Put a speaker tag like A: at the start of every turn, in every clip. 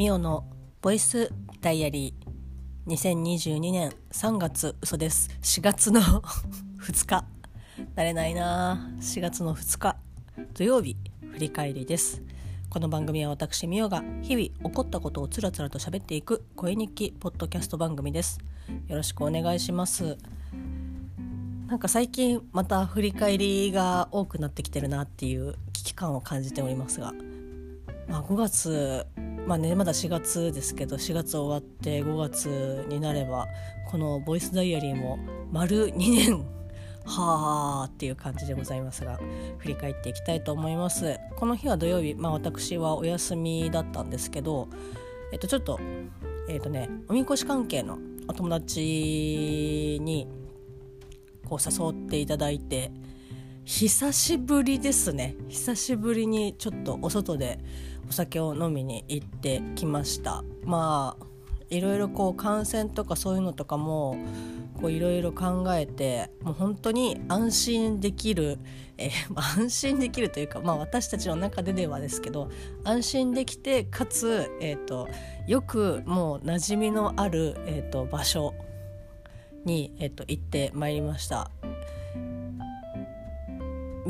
A: ミオのボイスダイアリー。2022年3月嘘です。4月の 2日。慣れないな。4月の2日。土曜日振り返りです。この番組は私ミオが日々起こったことをつらつらと喋っていく声日記ポッドキャスト番組です。よろしくお願いします。なんか最近また振り返りが多くなってきてるなっていう危機感を感じておりますが、まあ、5月まあねまだ4月ですけど4月終わって5月になればこのボイスダイアリーも丸2年はあっていう感じでございますが振り返っていきたいと思います。この日は土曜日、まあ、私はお休みだったんですけどえっとちょっとえっとねおみこし関係のお友達にこう誘っていただいて久しぶりですね。久しぶりにちょっとお外でお酒を飲みに行ってきましたまあいろいろこう感染とかそういうのとかもこういろいろ考えてもう本当に安心できる、えー、安心できるというか、まあ、私たちの中でではですけど安心できてかつ、えーと、よくもう馴染みのある、えーと、場所に、えーと行ってまいりました。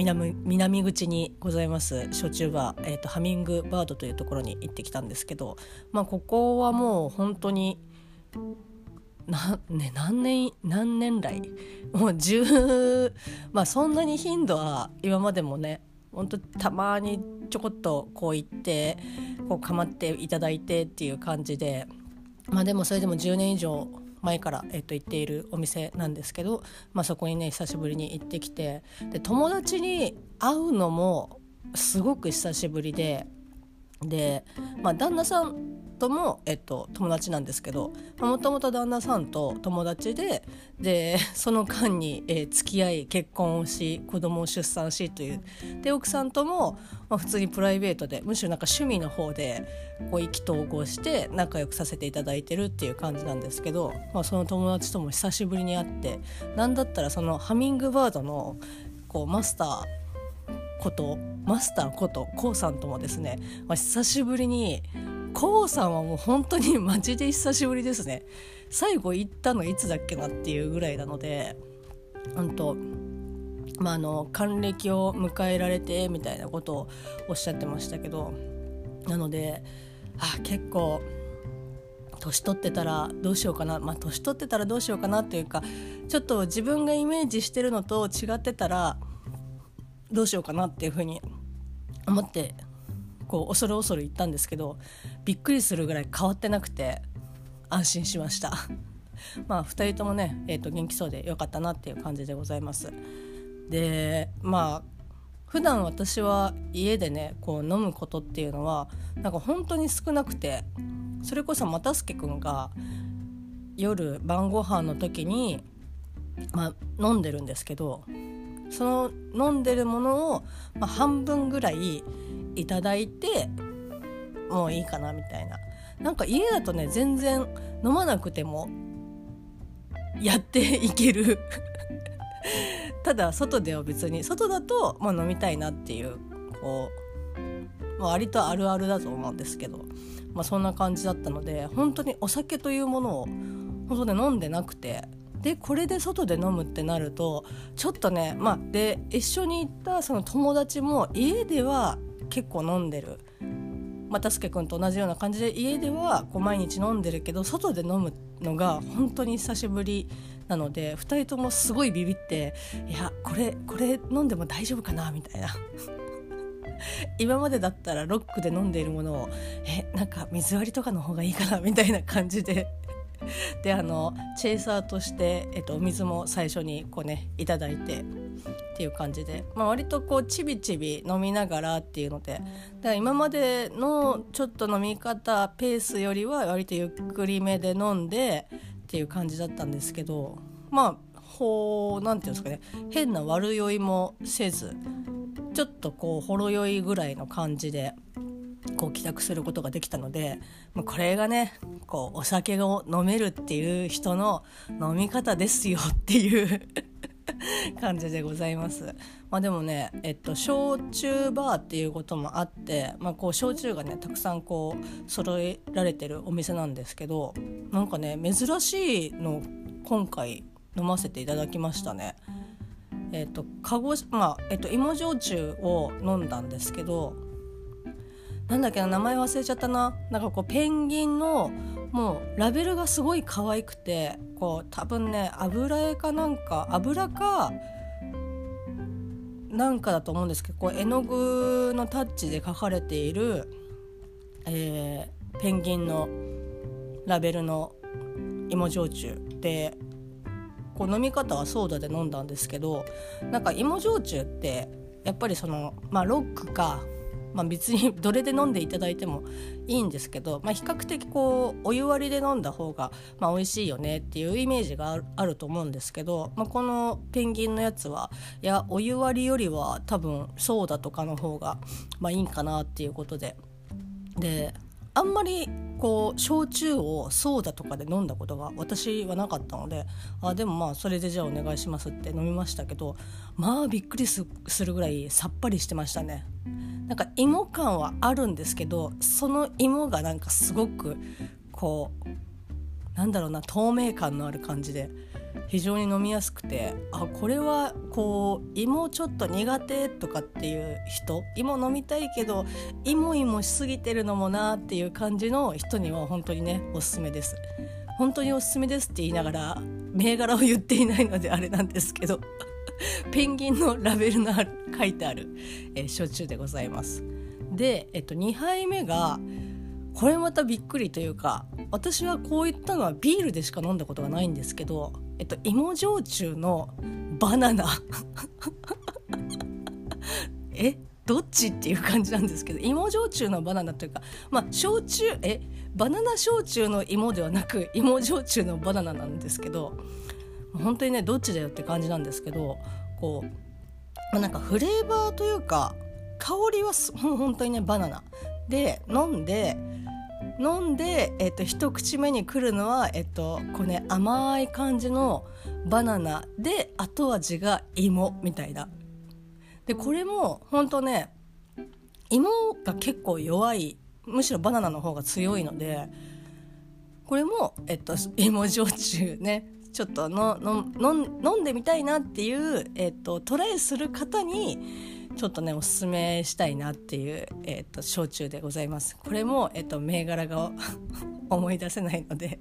A: 南南口にございます焼酎バー、えーと、ハミングバードというところに行ってきたんですけど、まあ、ここはもう本当にな、ね、何年何年来もう10まあそんなに頻度は今までもね本当たまにちょこっとこう行ってこう構っていただいてっていう感じでまあでもそれでも10年以上前から、えっと、行っているお店なんですけど、まあ、そこにね久しぶりに行ってきてで友達に会うのもすごく久しぶりでで、まあ、旦那さんとも、えっと、友達なんですけどもともと旦那さんと友達ででその間に、えー、付き合い結婚をし子供を出産しという。で奥さんとも、まあ、普通にプライベートでむしろなんか趣味の方でこう意気投合して仲良くさせていただいてるっていう感じなんですけど、まあ、その友達とも久しぶりに会ってなんだったらそのハミングバードのこうマスターことマスターことコウさんともですね、まあ、久しぶりにコウさんはもう本当にマジで久しぶりですね。最後行ったのいつだっけなっていうぐらいなので本当まあの還暦を迎えられてみたいなことをおっしゃってましたけどなのであ結構年取ってたらどうしようかな。まあ年取ってたらどうしようかなっていうかちょっと自分がイメージしてるのと違ってたらどうしようかなっていうふうに思ってこう恐る恐る行ったんですけどびっくりするぐらい変わってなくて安心しました。まあ2人ともね、えー、と元気そうでよかったなっていう感じでございます。でまあ普段私は家でねこう飲むことっていうのはなんか本当に少なくてそれこそ又助君が夜晩ご飯の時に、まあ、飲んでるんですけどその飲んでるものを、まあ、半分ぐらいいただいてもういいかなみたいな。なんか家だとね全然飲まなくてもやっていける。ただ外では別に外だと、まあ、飲みたいなっていうこう、ま、割とあるあるだと思うんですけど、まあ、そんな感じだったので本当にお酒というものを本当に飲んでなくてでこれで外で飲むってなるとちょっとねまあで一緒に行ったその友達も家では結構飲んでる。又助君と同じような感じで家ではこう毎日飲んでるけど外で飲むのが本当に久しぶりなので2人ともすごいビビっていやこれこれ飲んでも大丈夫かな？みたいな。今までだったらロックで飲んでいるものをえなんか水割りとかの方がいいかな？みたいな感じで。であのチェイサーとして、えっと、お水も最初にこうねいいて。っていう感じで、まあ、割とこうちびちび飲みながらっていうので。だから今までのちょっと飲み方ペースよりは割とゆっくりめで飲んでっていう感じだったんですけど。まあほう何て言うんですかね。変な悪酔いもせずちょっとこうほろ酔いぐらいの感じでこう帰宅することができたのでこれがねこうお酒を飲めるっていう人の飲み方ですよっていう感じでございます。まあ、でもね、えっと、焼酎バーっていうこともあって、まあ、こう焼酎がねたくさんこう揃えられてるお店なんですけどなんかね珍しいの今回飲ませていただきましたね。えっと鹿児まあえっと、芋焼酎を飲んだんですけどなんだっけな名前忘れちゃったななんかこうペンギンのもうラベルがすごい可愛くてこう多分ね油絵かなんか油かなんかだと思うんですけどこう絵の具のタッチで描かれている、えー、ペンギンのラベルの芋焼酎でこう飲み方はソーダで飲んだんですけどなんか芋焼酎ってやっぱりそのまあロックかまあ、別に どれで飲んでいただいてもいいんですけど、まあ、比較的こうお湯割りで飲んだ方が、まあ、美味しいよねっていうイメージがあると思うんですけど、まあ、このペンギンのやつはいやお湯割りよりは多分ソーダとかの方が、まあ、いいんかなっていうことで。であんまりこう焼酎をソーダとかで飲んだことが私はなかったのであでもまあそれでじゃあお願いしますって飲みましたけどまあびっくりするぐらいさっぱりしてましたね。なんか芋感はあるんですけどその芋がなんかすごくこうなんだろうな透明感のある感じで非常に飲みやすくてあこれはこう芋ちょっと苦手とかっていう人芋飲みたいけど芋芋しすぎてるのもなっていう感じの人には本当にねおすすめです。本当におすすめですって言いながら銘柄を言っていないのであれなんですけど ペンギンのラベルのある書いてある、えー、焼酎でございます。で、えっと、2杯目がこれまたびっくりというか私はこういったのはビールでしか飲んだことがないんですけど、えっと、芋焼酎のバナナ。えどっちっていう感じなんですけど芋焼酎のバナナというかまあ焼酎えバナナ焼酎の芋ではなく芋焼酎のバナナなんですけど本当にねどっちだよって感じなんですけどこう、まあ、なんかフレーバーというか香りは本当にねバナナ。で飲んで飲んで、えっと、一口目に来るのは、えっと、こうね甘い感じのバナナで後味が芋みたいな。でこれも本当ね芋が結構弱いむしろバナナの方が強いのでこれも、えっと、芋焼酎ねちょっとのの飲んでみたいなっていう、えっと、トライする方にちょっとねおすすめしたいなっていう、えっと、焼酎でございますこれも、えっと、銘柄が思い出せないので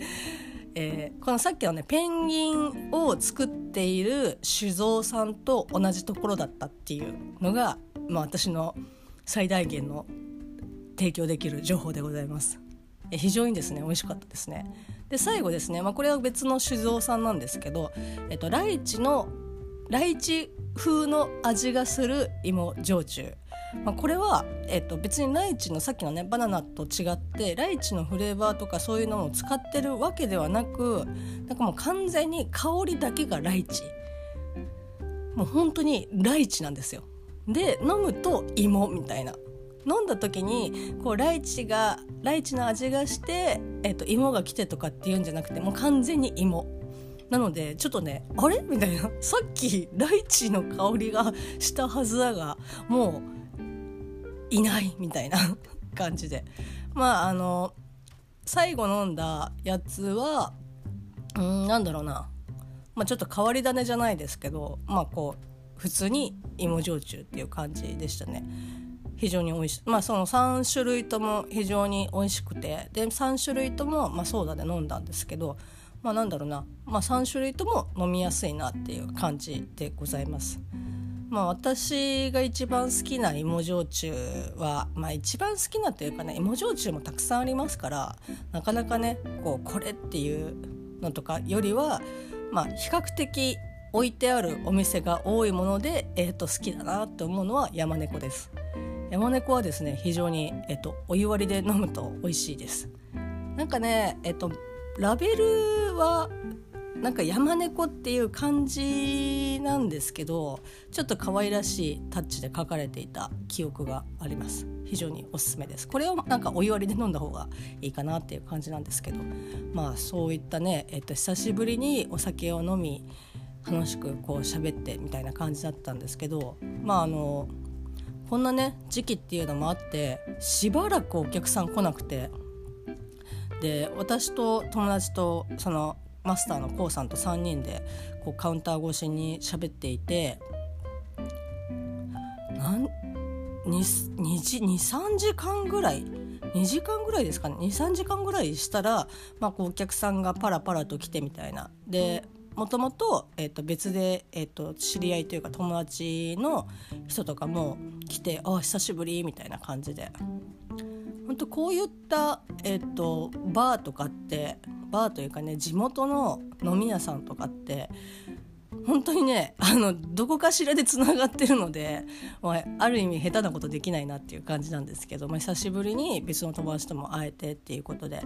A: えー、このさっきのねペンギンを作っている酒造さんと同じところだったっていうのが、まあ、私の最大限の提供できる情報でございます。え非常にですね美味しかったですね。で最後ですね、まあ、これは別の酒造さんなんですけど、えっと、ライチのライチ風の味がする芋焼酎、まあ、これは、えっと、別にライチのさっきのねバナナと違ってライチのフレーバーとかそういうのを使ってるわけではなくなんかもう完全に香りだけがライチ。もう本当にライチなんですよ。で飲むと芋みたいな。飲んだ時にこうライチがライチの味がして、えっと、芋が来てとかっていうんじゃなくてもう完全に芋。なのでちょっとねあれ？みたいな。さっきライチの香りがしたはずだがもういないみたいな 感じで。まああの最後飲んだやつはうんなんだろうな、まあ、ちょっと変わり種じゃないですけどまあこう普通に芋焼酎っていう感じでしたね。非常に美味しい。まあその3種類とも非常に美味しくて。で3種類とも、まあ、ソーダで飲んだんですけどまあなんだろうな、まあ、3種類とも飲みやすいなっていう感じでございます。まあ、私が一番好きな芋焼酎は、まあ、一番好きなというかね芋焼酎もたくさんありますからなかなかねこうこれっていうのとかよりは、まあ、比較的置いてあるお店が多いもので、えー、と好きだなって思うのは山猫です。山猫はですね非常に、えっと、お湯割りで飲むと美味しいですなんかねえっとラベルはなんか山猫っていう感じなんですけどちょっと可愛らしいタッチで書かれていた記憶があります。非常におすすめです。これをなんかお湯割りで飲んだ方がいいかなっていう感じなんですけどまあそういったね、えっと、久しぶりにお酒を飲み楽しくこう喋ってみたいな感じだったんですけどまああのこんなね時期っていうのもあってしばらくお客さん来なくてで私と友達とそのマスターの k o さんと3人でこうカウンター越しに喋っていて23時間ぐらい2時間ぐらいですかね？23時間ぐらいしたら、まあ、こうお客さんがパラパラと来てみたいな。でもともと,、えー、と別で、えー、と知り合いというか友達の人とかも来て「あ久しぶり」みたいな感じで。当こういった、えーと、バーとかってバーというかね地元の飲み屋さんとかって本当にねあのどこかしらでつながってるので、まあ、ある意味下手なことできないなっていう感じなんですけど、まあ、久しぶりに別の友達とも会えてっていうことで。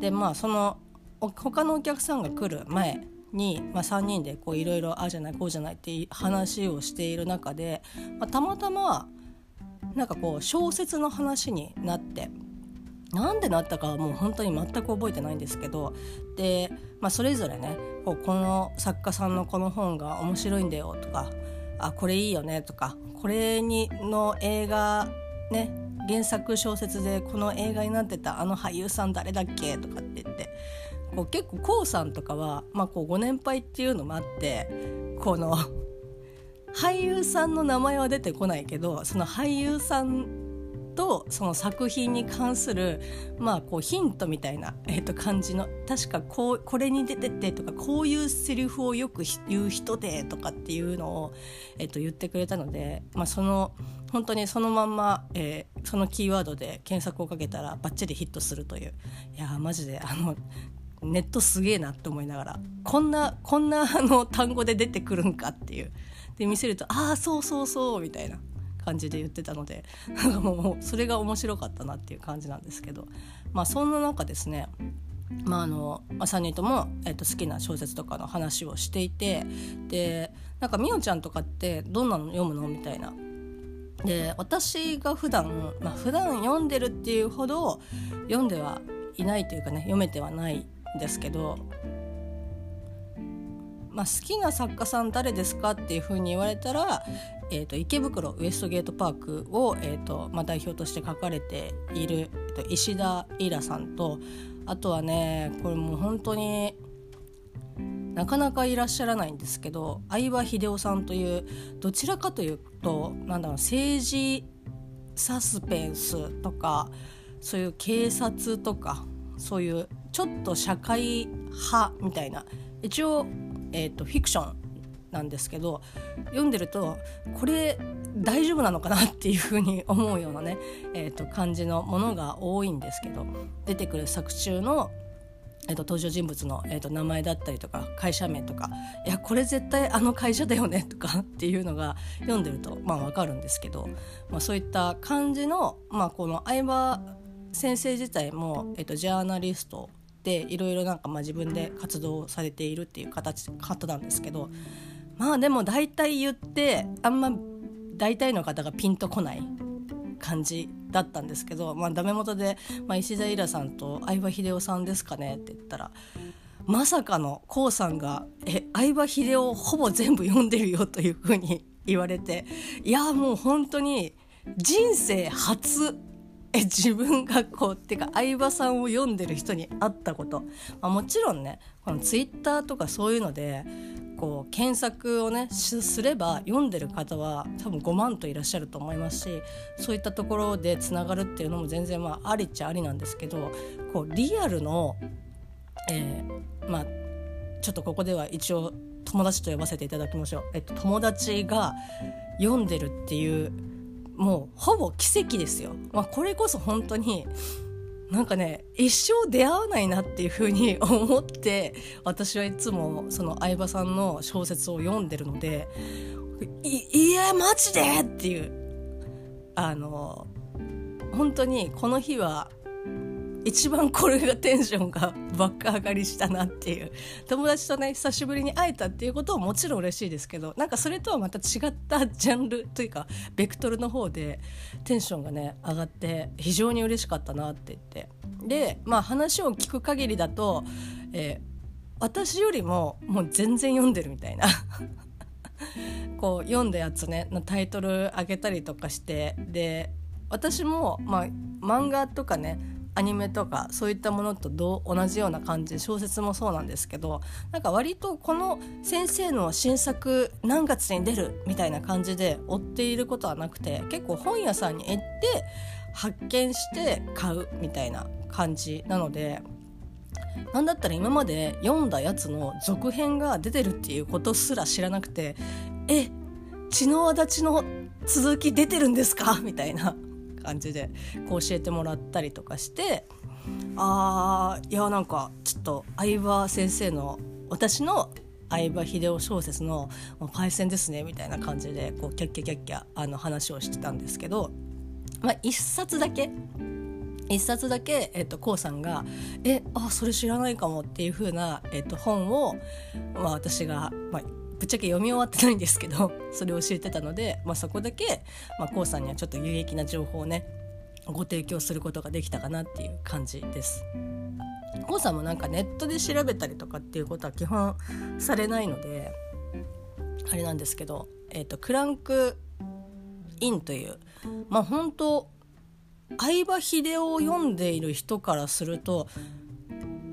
A: でまあその他のお客さんが来る前に、まあ、3人でいろいろああじゃないこうじゃないって話をしている中で、まあ、たまたまなんかこう小説の話になってなんでなったかはもう本当に全く覚えてないんですけどで、まあ、それぞれねこうこの作家さんのこの本が面白いんだよとかあこれいいよねとかこれにの映画ね原作小説でこの映画になってたあの俳優さん誰だっけとかって言ってこう結構 k o さんとかは、まあ、こうご年配っていうのもあってこの俳優さんの名前は出てこないけどその俳優さんとその作品に関する、まあ、こうヒントみたいな、えー、と感じの確かこうこれに出ててとかこういうセリフをよく言う人でとかっていうのを、えー、と言ってくれたので、まあ、その本当にそのまんま、えー、そのキーワードで検索をかけたらバッチリヒットするという。いやマジであのネットすげえなって思いながらこんなこんなあの単語で出てくるんかっていう。で見せると「ああそうそうそう」みたいな感じで言ってたのでなんかもうそれが面白かったなっていう感じなんですけどまあそんな中ですねまああのまあ、3人とも、えー、と好きな小説とかの話をしていてでなんかみおちゃんとかってどんなの読むのみたいな。で私が普段まあ普段読んでるっていうほど読んではいないというかね読めてはないんですけどまあ、好きな作家さん誰ですかっていうふうに言われたら、えーと、池袋ウエストゲートパークを、えーとまあ、代表として書かれている、えー、と石田イラさんとあとはねこれもう本当になかなかいらっしゃらないんですけど相葉秀夫さんというどちらかというとなんだろう政治サスペンスとかそういう警察とかそういうちょっと社会派みたいな一応えーと、フィクションなんですけど読んでるとこれ大丈夫なのかなっていうふうに 思うようなね、えーと、感じのものが多いんですけど出てくる作中の、えーと、登場人物の、えー、と名前だったりとか会社名とかいやこれ絶対あの会社だよねとか っていうのが読んでるとまあ分かるんですけど、まあ、そういった感じの、まあ、この相葉先生自体も、えー、とジャーナリストていろいろなんかまあ自分で活動されているっていう形方なんですけどまあでも大体言ってあんま大体の方がピンとこない感じだったんですけど、まあ、ダメ元で、まあ、石田イラさんと相葉秀夫さんですかねって言ったらまさかの k o さんが「え相葉秀夫ほぼ全部読んでるよ」というふうに言われていやもう本当に人生初え自分がこうっていうか相葉さんを読んでる人に会ったこと、まあ、もちろんねこのツイッターとかそういうのでこう検索をねすれば読んでる方は多分5万といらっしゃると思いますしそういったところでつながるっていうのも全然まあありっちゃありなんですけどこうリアルの、えー、まあちょっとここでは一応友達と呼ばせていただきましょう。えっと、友達が読んでるっていうもうほぼ奇跡ですよ。まあ、これこそ本当になんかね一生出会わないなっていうふうに 思って私はいつもその相葉さんの小説を読んでるのでいいやマジでっていうあの本当にこの日は一番これがテンションが爆上がりしたなっていう。友達とね久しぶりに会えたっていうことももちろん嬉しいですけどなんかそれとはまた違ったジャンルというかベクトルの方でテンションがね上がって非常に嬉しかったなって言って。でまあ話を聞く限りだと、えー私よりももう全然読んでるみたいな。こう読んだやつねタイトル上げたりとかしてで私も、まあ、漫画とかねアニメとかそういったものと同じような感じで小説もそうなんですけどなんか割とこの先生の新作何月に出るみたいな感じで追っていることはなくて結構本屋さんに行って発見して買うみたいな感じなのでなんだったら今まで読んだやつの続編が出てるっていうことすら知らなくてえ血の足立ちの続き出てるんですか？みたいな。感じでこう教えてもらったりとかしてあーいやなんかちょっと相葉先生の私の相葉秀夫小説の「パイセンですね」みたいな感じでこうキャッキャキャッキャあの話をしてたんですけど、まあ、一冊だけ一冊だけ、えっと、こうさんが「えあそれ知らないかも」っていう風な、えっと、本を、まあ、私が、まあ、ぶっちゃけ読み終わってないんですけど それを教えてたので、まあ、そこだけ、まあ、こうさんにはちょっと有益な情報をねご提供することができたかなっていう感じです。こうさんもなんかネットで調べたりとかっていうことは基本されないのであれなんですけど、えーと、クランクインというまあ本当相葉秀夫を読んでいる人からすると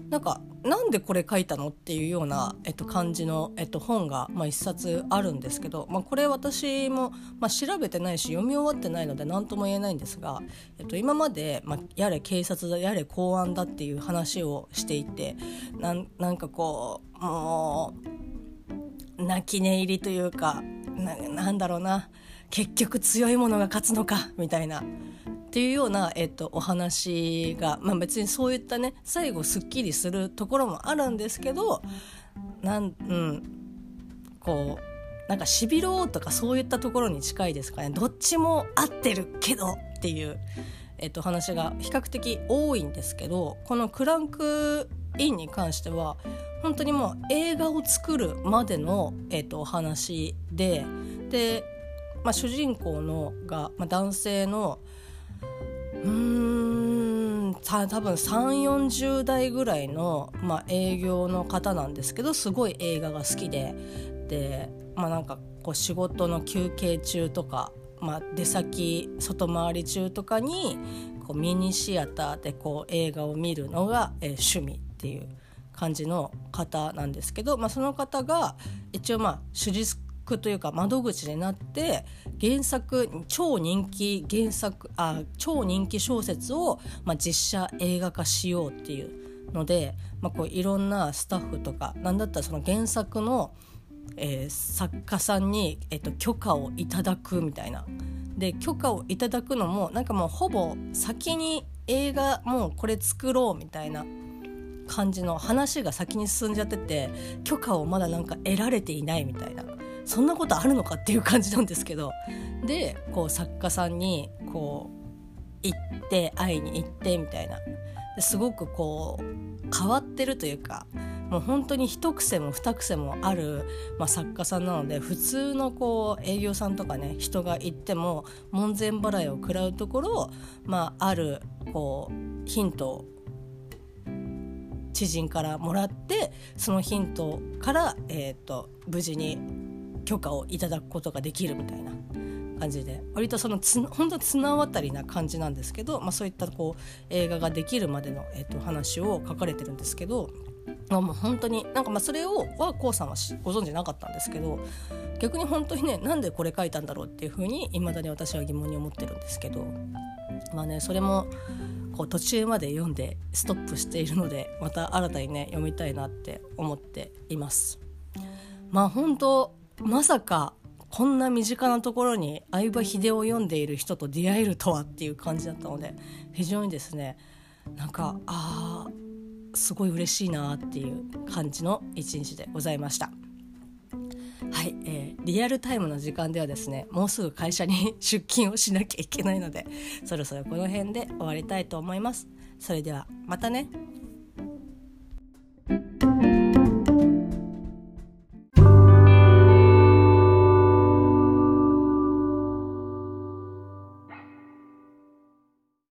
A: なんかなんでこれ書いたのっていうような、えっと、感じの、えっと、本が、まあ、一冊あるんですけど、まあ、これ私も、まあ、調べてないし読み終わってないので何とも言えないんですが、えっと、今まで、まあ、やれ警察だやれ公安だっていう話をしていてなんなんかこうもう泣き寝入りというかななんだろうな結局強いものが勝つのかみたいなっていうような、えっと、お話が、まあ、別にそういったね最後すっきりするところもあるんですけどなん、うん、こうなんかしびろうとかそういったところに近いですかね。どっちも合ってるけどっていう、えっと、話が比較的多いんですけどこのクランクインに関しては本当にもう映画を作るまでの、えっと、お話でで、まあ、主人公のが、まあ、男性のうん多分3 4 0代ぐらいの、まあ、営業の方なんですけどすごい映画が好きで。で、まあ、なんかこう仕事の休憩中とか、まあ、出先外回り中とかにこうミニシアターでこう映画を見るのが、えー、趣味っていう感じの方なんですけど、まあ、その方が一応まあ手術クというか窓口になって原作超人気原作あ超人気小説を、まあ、実写映画化しようっていうので、まあ、こういろんなスタッフとかなんだったらその原作の、えー、作家さんに、えーと、許可をいただくみたいな。で許可をいただくのもなんかもうほぼ先に映画もうこれ作ろうみたいな感じの話が先に進んじゃってて許可をまだなんか得られていないみたいなそんなことあるのかっていう感じなんですけど。でこう作家さんにこう行って会いに行ってみたいな。すごくこう変わってるというかもう本当に一癖も二癖もある、まあ、作家さんなので普通のこう営業さんとかね人が行っても門前払いを食らうところを、まあ、あるこうヒントを知人からもらってそのヒントから、えーと無事に許可をいただくことができるみたいな感じで割とそのつ本当綱渡りな感じなんですけど、まあ、そういったこう映画ができるまでの、えー、と話を書かれてるんですけど。まあ、もう本当になんかまあそれをは k さんはご存知なかったんですけど逆に本当にねなんでこれ書いたんだろうっていうふうにいまだに私は疑問に思ってるんですけどまあねそれもこう途中まで読んでストップしているのでまた新たにね読みたいなって思っています。まあ本当まさかこんな身近なところに相葉秀夫を読んでいる人と出会えるとはっていう感じだったので非常にですねなんかあーすごい嬉しいなっていう感じの一日でございました。はい、えー、リアルタイムの時間ではですねもうすぐ会社に出勤をしなきゃいけないのでそろそろこの辺で終わりたいと思います。それではまたね。